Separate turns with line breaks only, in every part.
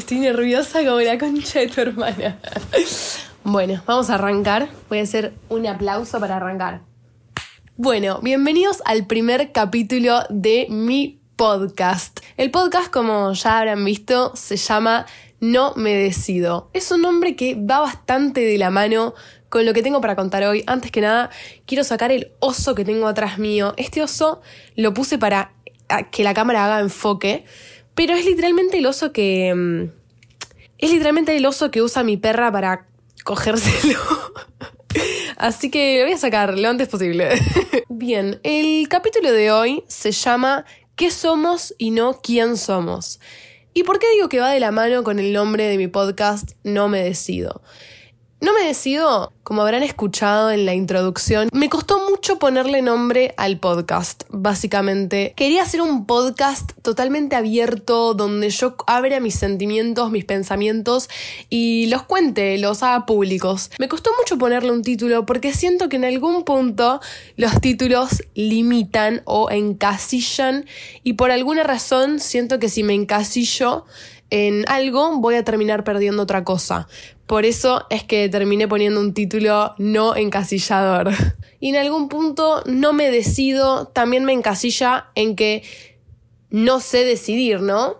Estoy nerviosa como la concha de tu hermana. Bueno, vamos a arrancar. Voy a hacer un aplauso para arrancar. Bueno, bienvenidos al primer capítulo de mi podcast. El podcast, como ya habrán visto, se llama No me decido. Es un nombre que va bastante de la mano con lo que tengo para contar hoy. Antes que nada, quiero sacar el oso que tengo atrás mío. Este oso lo puse para que la cámara haga enfoque, pero es literalmente el oso que... Mm, es literalmente el oso que usa mi perra para cogérselo. Así que lo voy a sacar lo antes posible. Bien, el capítulo de hoy se llama ¿Qué somos y no quién somos? ¿Y por qué digo que va de la mano con el nombre de mi podcast No me decido? No me decido, como habrán escuchado en la introducción, me costó mucho ponerle nombre al podcast, básicamente. Quería hacer un podcast totalmente abierto, donde yo abra mis sentimientos, mis pensamientos y los cuente, los haga públicos. Me costó mucho ponerle un título porque siento que en algún punto los títulos limitan o encasillan y por alguna razón siento que si me encasillo en algo voy a terminar perdiendo otra cosa. Por eso es que terminé poniendo un título no encasillador. Y en algún punto no me decido, también me encasilla en que no sé decidir, ¿no?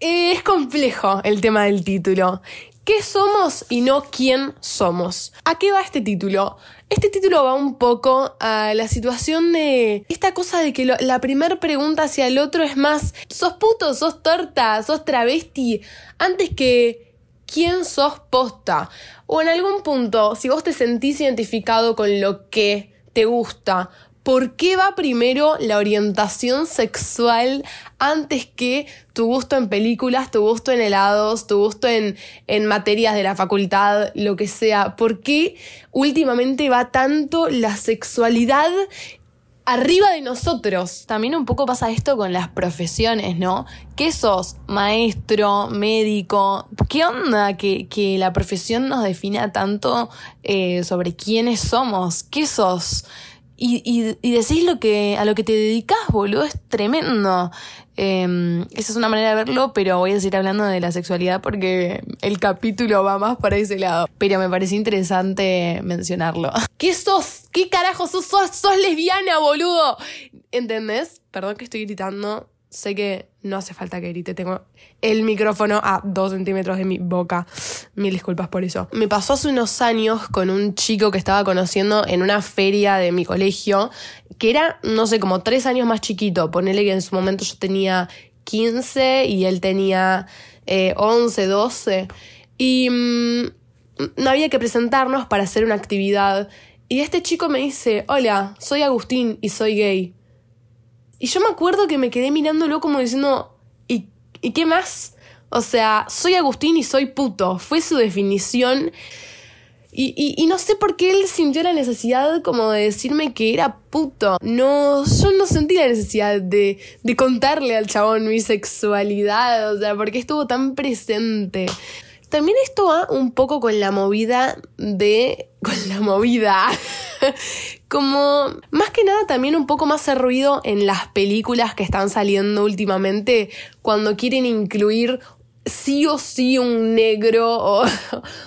Es complejo el tema del título. ¿Qué somos y no quién somos? ¿A qué va este título? Este título va un poco a la situación de esta cosa de que la primera pregunta hacia el otro es más, ¿sos puto, sos torta, sos travesti? Antes que quién sos posta. O en algún punto, si vos te sentís identificado con lo que te gusta, ¿por qué va primero la orientación sexual antes que tu gusto en películas, tu gusto en helados, tu gusto en, en materias de la facultad, lo que sea? ¿Por qué últimamente va tanto la sexualidad arriba de nosotros.
También un poco pasa esto con las profesiones, ¿no? ¿Qué sos? Maestro, médico. ¿Qué onda que, la profesión nos defina tanto eh, sobre quiénes somos? ¿Qué sos? Y, y, decís lo que, a lo que te dedicas, boludo, es tremendo. Em, esa es una manera de verlo, pero voy a seguir hablando de la sexualidad porque el capítulo va más para ese lado. Pero me pareció interesante mencionarlo.
¿Qué sos? ¿Qué carajo sos? Sos, sos lesbiana, boludo. ¿Entendés? Perdón que estoy gritando. Sé que no hace falta que grite. Tengo el micrófono a dos centímetros de mi boca. Mil disculpas por eso. Me pasó hace unos años con un chico que estaba conociendo en una feria de mi colegio, que era, no sé, como tres años más chiquito. Ponele que en su momento yo tenía 15 y él tenía 11, eh, 12. Y mm, no había que presentarnos para hacer una actividad. Y este chico me dice, hola, soy Agustín y soy gay. Y yo me acuerdo que me quedé mirándolo como diciendo, ¿y, ¿y qué más? O sea, soy Agustín y soy puto. Fue su definición. Y, y, no sé por qué él sintió la necesidad como de decirme que era puto. No, yo no sentí la necesidad de, de contarle al chabón mi sexualidad, o sea, porque estuvo tan presente. También esto va un poco con la movida de... con la movida. como más que nada también un poco más ruido en las películas que están saliendo últimamente cuando quieren incluir sí o sí un negro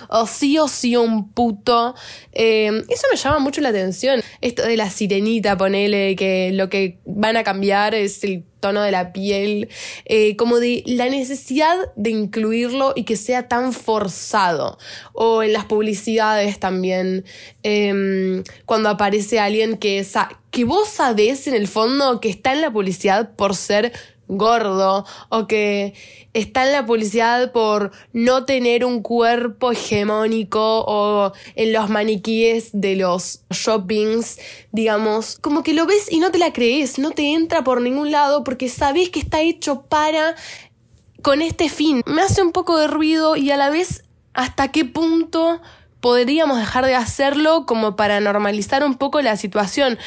o, sí o sí un puto. Eh, eso me llama mucho la atención. Esto de la sirenita, ponele, que lo que van a cambiar es el tono de la piel, eh, como de la necesidad de incluirlo y que sea tan forzado. O en las publicidades también, em, cuando aparece alguien que, que vos sabés en el fondo que está en la publicidad por ser gordo o que está en la publicidad por no tener un cuerpo hegemónico o en los maniquíes de los shoppings, digamos, como que lo ves y no te la crees, no te entra por ningún lado porque sabes que está hecho para con este fin. Me hace un poco de ruido y a la vez hasta qué punto podríamos dejar de hacerlo como para normalizar un poco la situación.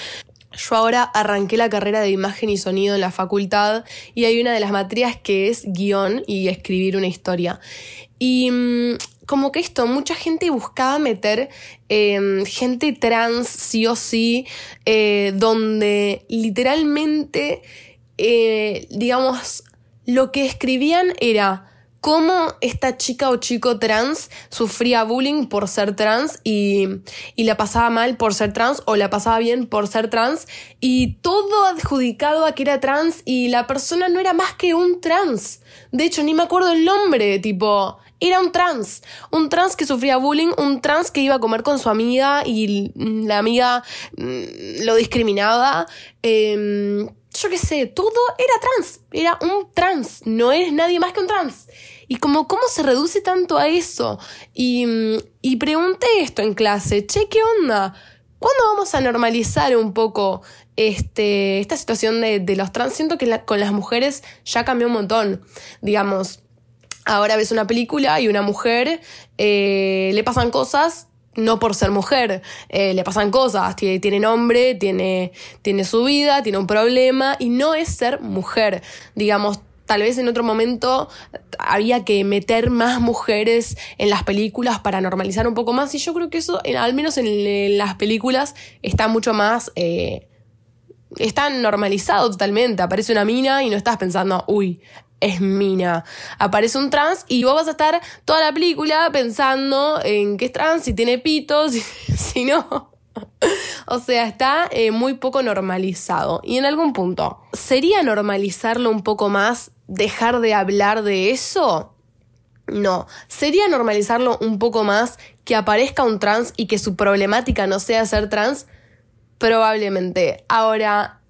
Yo ahora arranqué la carrera de imagen y sonido en la facultad y hay una de las materias que es guion y escribir una historia. Y mm, como que esto, mucha gente buscaba meter em, gente trans sí o sí, eh, donde literalmente, eh, digamos, lo que escribían era cómo esta chica o chico trans sufría bullying por ser trans y, y la pasaba mal por ser trans o la pasaba bien por ser trans y todo adjudicado a que era trans y la persona no era más que un trans. De hecho, ni me acuerdo el nombre, tipo, era un trans, un trans que sufría bullying, un trans que iba a comer con su amiga y la amiga mm, lo discriminaba. Em, yo qué sé, todo era trans, era un trans, no es nadie más que un trans. Y como, ¿cómo se reduce tanto a eso? Y, y pregunté esto en clase, che, ¿qué onda? ¿Cuándo vamos a normalizar un poco este, esta situación de, de los trans? Siento que con las mujeres ya cambió un montón. Digamos, ahora ves una película y una mujer eh, le pasan cosas no por ser mujer, eh, le pasan cosas, tiene, tiene nombre, tiene, tiene su vida, tiene un problema y no es ser mujer. Digamos, tal vez en otro momento había que meter más mujeres en las películas para normalizar un poco más y yo creo que eso, al menos en, las películas, está mucho más... Eh, está normalizado totalmente. Aparece una mina y no estás pensando, uy, es mina. Aparece un trans y vos vas a estar toda la película pensando en que es trans, si tiene pitos, si, no. O sea, está eh, muy poco normalizado. Y en algún punto, ¿sería normalizarlo un poco más, dejar de hablar de eso? No, sería normalizarlo un poco más que aparezca un trans y que su problemática no sea ser trans. Probablemente. Ahora,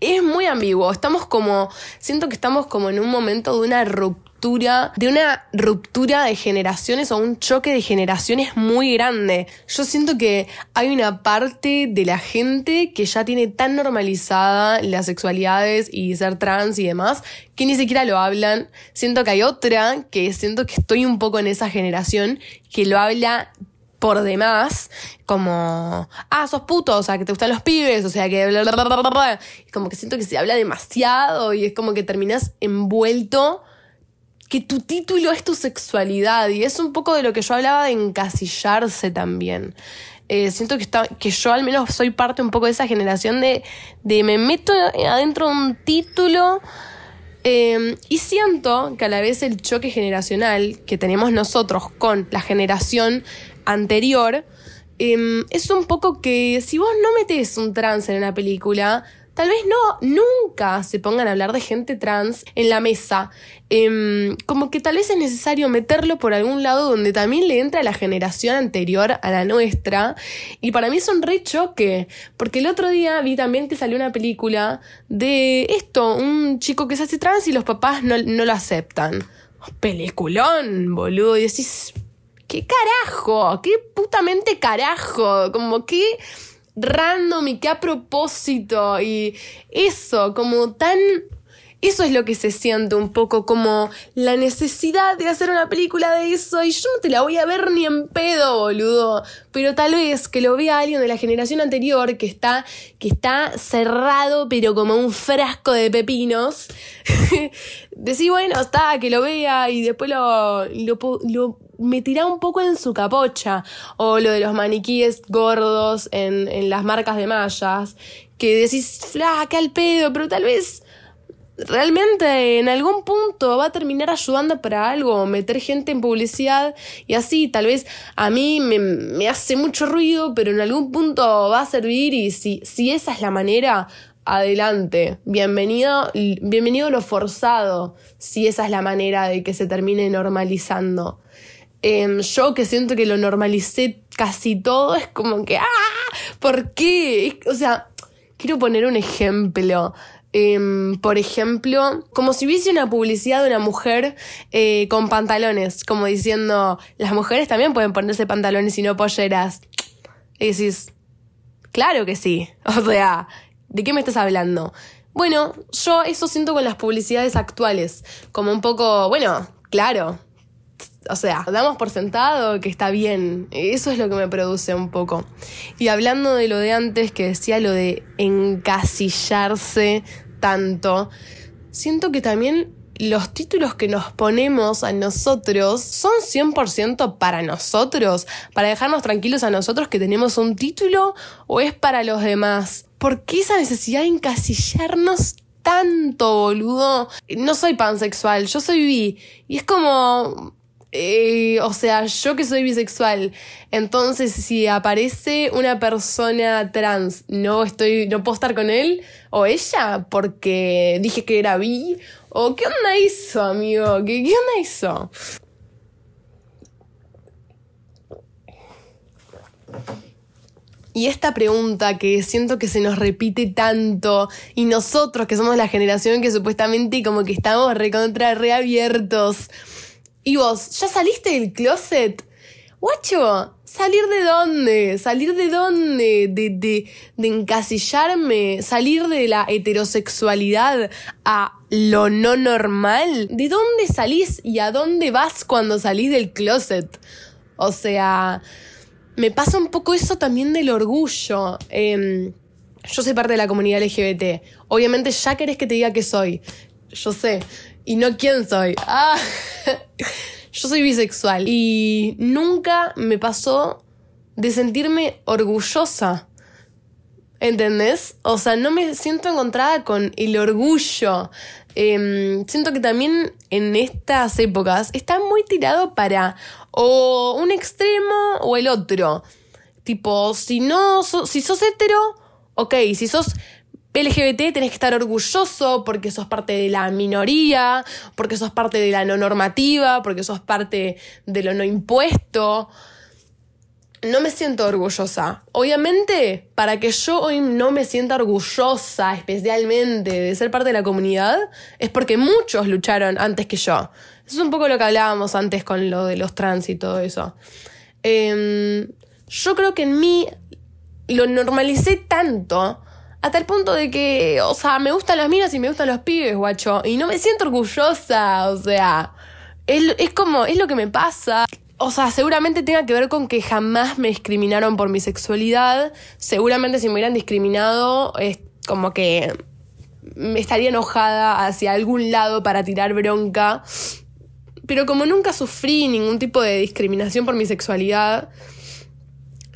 es muy ambiguo. Estamos como, siento que estamos como en un momento de una ruptura, de una ruptura de generaciones o un choque de generaciones muy grande. Yo siento que hay una parte de la gente que ya tiene tan normalizada las sexualidades y ser trans y demás que ni siquiera lo hablan. Siento que hay otra que siento que estoy un poco en esa generación que lo habla por demás, como, ah, sos puto, o sea, que te gustan los pibes, o sea, que... Como que siento que se habla demasiado y es como que terminas envuelto que tu título es tu sexualidad y es un poco de lo que yo hablaba de encasillarse también. Eh, siento que, está, que yo al menos soy parte un poco de esa generación de, de me meto adentro de un título Em, y siento que a la vez el choque generacional que tenemos nosotros con la generación anterior em, es un poco que si vos no metes un trans en una película, tal vez no, nunca se pongan a hablar de gente trans en la mesa. Em, como que tal vez es necesario meterlo por algún lado donde también le entra la generación anterior a la nuestra. Y para mí es un re choque, porque el otro día vi también que salió una película de esto, un chico que se hace trans y los papás no, no lo aceptan. Peliculón, boludo. Y decís, ¿qué carajo? ¿Qué putamente carajo? Como que random y qué a propósito y eso, como tan... Eso es lo que se siente un poco como la necesidad de hacer una película de eso y yo no te la voy a ver ni en pedo, boludo. Pero tal vez que lo vea alguien de la generación anterior que está, que está cerrado pero como un frasco de pepinos. Decir, bueno, está, que lo vea y después lo, lo, lo me tira un poco en su capocha. O lo de los maniquíes gordos en, en las marcas de mallas. Que decís, flaca al pedo, pero tal vez realmente en algún punto va a terminar ayudando para algo, meter gente en publicidad y así, tal vez a mí me, me, hace mucho ruido, pero en algún punto va a servir y si, si esa es la manera, adelante, bienvenido, bienvenido lo forzado, si esa es la manera de que se termine normalizando. Em, yo que siento que lo normalicé casi todo, es como que, ¡ah! ¿Por qué? O sea, quiero poner un ejemplo. Em, por ejemplo, como si hubiese una publicidad de una mujer eh, con pantalones, como diciendo, las mujeres también pueden ponerse pantalones y no polleras. Y decís, claro que sí. O sea, ¿de qué me estás hablando? Bueno, yo eso siento con las publicidades actuales, como un poco, bueno, claro, o sea, damos por sentado que está bien. Eso es lo que me produce un poco. Y hablando de lo de antes, que decía lo de encasillarse tanto, siento que también los títulos que nos ponemos a nosotros son 100% para nosotros, para dejarnos tranquilos a nosotros que tenemos un título o es para los demás. ¿Por qué esa necesidad de encasillarnos tanto, boludo. No soy pansexual, yo soy bi. Y es como, eh, o sea, yo que soy bisexual, entonces si aparece una persona trans, no estoy, no puedo estar con él o ella porque dije que era bi. ¿O qué onda hizo, amigo? ¿Qué, qué onda hizo? Y esta pregunta que siento que se nos repite tanto, y nosotros que somos la generación que supuestamente como que estamos recontra reabiertos. Y vos, ¿ya saliste del closet? Guacho, ¿salir de dónde? ¿Salir de dónde? De, de, de encasillarme, salir de la heterosexualidad a lo no normal. ¿De dónde salís y a dónde vas cuando salís del closet? O sea, me pasa un poco eso también del orgullo. Em, yo soy parte de la comunidad LGBT. Obviamente ya querés que te diga que soy. Yo sé. Y no quién soy. Ah. yo soy bisexual. Y nunca me pasó de sentirme orgullosa. ¿Entendés? O sea, no me siento encontrada con el orgullo. Em, siento que también en estas épocas está muy tirado para o un extremo o el otro. Tipo, si no, si sos hetero, ok, si sos LGBT tenés que estar orgulloso porque sos parte de la minoría, porque sos parte de la no normativa, porque sos parte de lo no impuesto no me siento orgullosa. Obviamente, para que yo hoy no me sienta orgullosa especialmente de ser parte de la comunidad, es porque muchos lucharon antes que yo. Eso es un poco lo que hablábamos antes con lo de los trans y todo eso. Em, yo creo que en mí lo normalicé tanto hasta el punto de que, o sea, me gustan las minas y me gustan los pibes, guacho. Y no me siento orgullosa, o sea, es, es como, es lo que me pasa. O sea, seguramente tenga que ver con que jamás me discriminaron por mi sexualidad. Seguramente si me hubieran discriminado, es como que me estaría enojada hacia algún lado para tirar bronca. Pero como nunca sufrí ningún tipo de discriminación por mi sexualidad,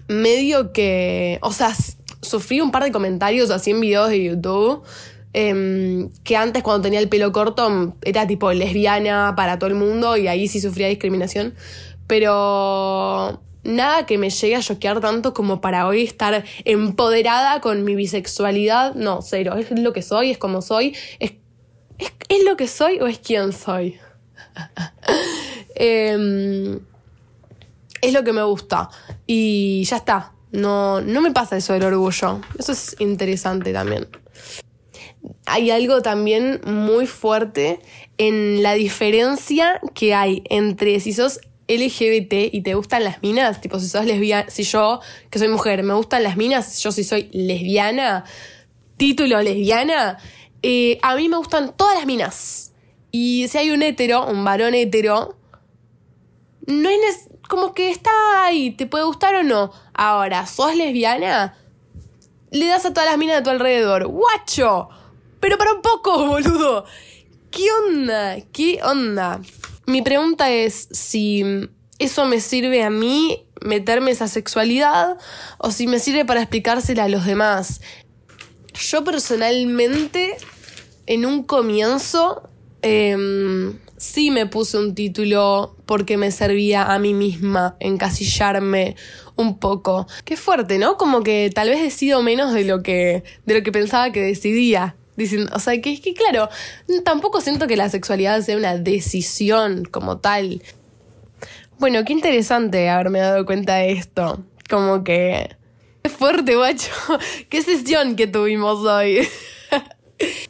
medio que. O sea, sufrí un par de comentarios así en videos de YouTube. Em, que antes cuando tenía el pelo corto era tipo lesbiana para todo el mundo y ahí sí sufría discriminación pero nada que me llegue a choquear tanto como para hoy estar empoderada con mi bisexualidad. No, cero. Es lo que soy, es como soy. ¿Es, es, lo que soy o es quién soy? Em, es lo que me gusta. Y ya está. No, no me pasa eso del orgullo. Eso es interesante también. Hay algo también muy fuerte en la diferencia que hay entre si sos LGBT y te gustan las minas, tipo si sos lesbiana, si yo, que soy mujer, me gustan las minas, yo si soy lesbiana, título lesbiana, eh, a mí me gustan todas las minas. Y si hay un hetero, un varón hetero, no es como que está ahí, te puede gustar o no. Ahora, sos lesbiana, le das a todas las minas de tu alrededor. ¡Guacho! Pero para un poco, boludo. ¿Qué onda? ¿Qué onda? Mi pregunta es si eso me sirve a mí meterme esa sexualidad o si me sirve para explicársela a los demás. Yo personalmente, en un comienzo, em, sí me puse un título porque me servía a mí misma encasillarme un poco. Qué fuerte, ¿no? Como que tal vez decido menos de lo que, de lo que pensaba que decidía o sea, que es que claro, tampoco siento que la sexualidad sea una decisión como tal. Bueno, qué interesante haberme dado cuenta de esto. Como que... Es fuerte, guacho. Qué sesión que tuvimos hoy.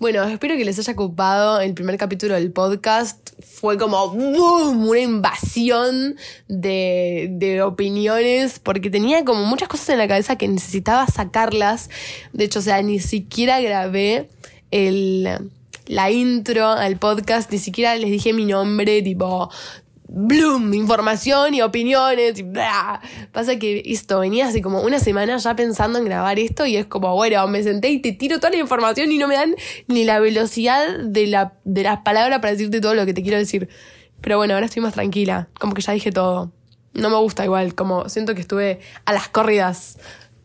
Bueno, espero que les haya ocupado el primer capítulo del podcast. Fue como una invasión de, de, opiniones, porque tenía como muchas cosas en la cabeza que necesitaba sacarlas. De hecho, o sea, ni siquiera grabé el, la intro al podcast, ni siquiera les dije mi nombre, tipo, Bloom, información y opiniones y bla. Pasa que esto venía así como una semana ya pensando en grabar esto y es como, bueno, me senté y te tiro toda la información y no me dan ni la velocidad de, la, de las palabras para decirte todo lo que te quiero decir. Pero bueno, ahora estoy más tranquila, como que ya dije todo. No me gusta igual, como siento que estuve a las corridas.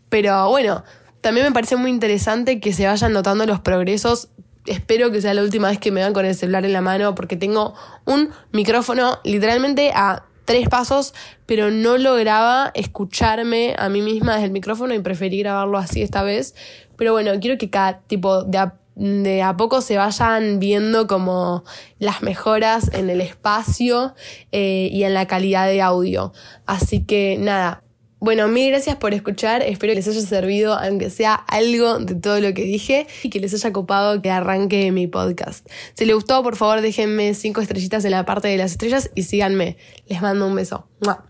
Pero bueno, también me parece muy interesante que se vayan notando los progresos espero que sea la última vez que me vean con el celular en la mano porque tengo un micrófono literalmente a tres pasos, pero no lograba escucharme a mí misma desde el micrófono y preferí grabarlo así esta vez. Pero bueno, quiero que cada tipo de a, de a poco se vayan viendo como las mejoras en el espacio eh, y en la calidad de audio. Así que nada, bueno, mil gracias por escuchar. Espero que les haya servido, aunque sea algo de todo lo que dije, y que les haya copado que arranque mi podcast. Si les gustó, por favor, déjenme cinco estrellitas en la parte de las estrellas y síganme. Les mando un beso.